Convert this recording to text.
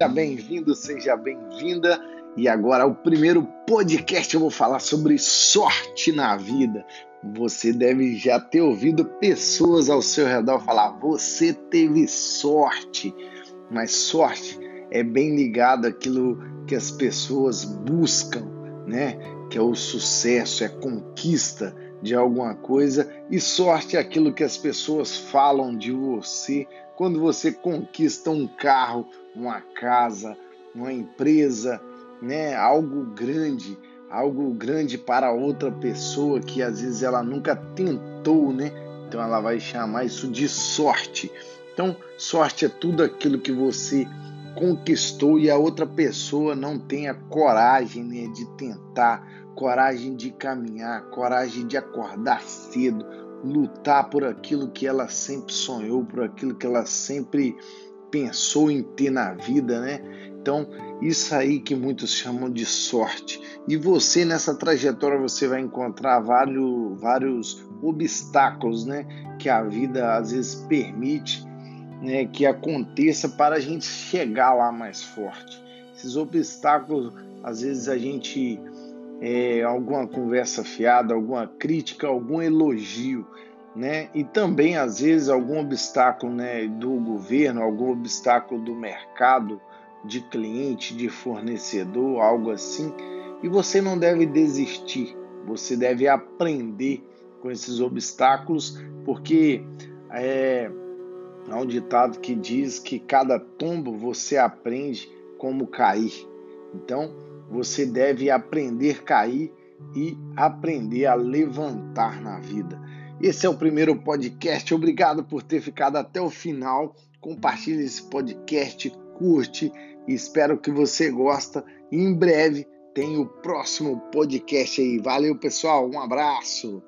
Seja bem-vindo, seja bem-vinda. E agora, o primeiro podcast eu vou falar sobre sorte na vida. Você deve já ter ouvido pessoas ao seu redor falar: você teve sorte. Mas sorte é bem ligado àquilo que as pessoas buscam, né? Que é o sucesso, é conquista de alguma coisa. E sorte é aquilo que as pessoas falam de você quando você conquista um carro, uma casa, uma empresa, né? Algo grande, algo grande para outra pessoa que às vezes ela nunca tentou, né? Então ela vai chamar isso de sorte. Então, sorte é tudo aquilo que você conquistou e a outra pessoa não tem a coragem né, de tentar, coragem de caminhar, coragem de acordar cedo, lutar por aquilo que ela sempre sonhou, por aquilo que ela sempre pensou em ter na vida, né? Então, isso aí que muitos chamam de sorte. E você nessa trajetória você vai encontrar vários, vários obstáculos, né, que a vida às vezes permite, né, que aconteça para a gente chegar lá mais forte. Esses obstáculos, às vezes a gente é, alguma conversa fiada, alguma crítica, algum elogio, né? E também às vezes algum obstáculo, né, do governo, algum obstáculo do mercado, de cliente, de fornecedor, algo assim. E você não deve desistir. Você deve aprender com esses obstáculos, porque é, há um ditado que diz que cada tombo você aprende como cair. Então, você deve aprender a cair e aprender a levantar na vida. Esse é o primeiro podcast. Obrigado por ter ficado até o final. Compartilhe esse podcast, curte espero que você gosta. E em breve tem o próximo podcast aí. Valeu, pessoal. Um abraço.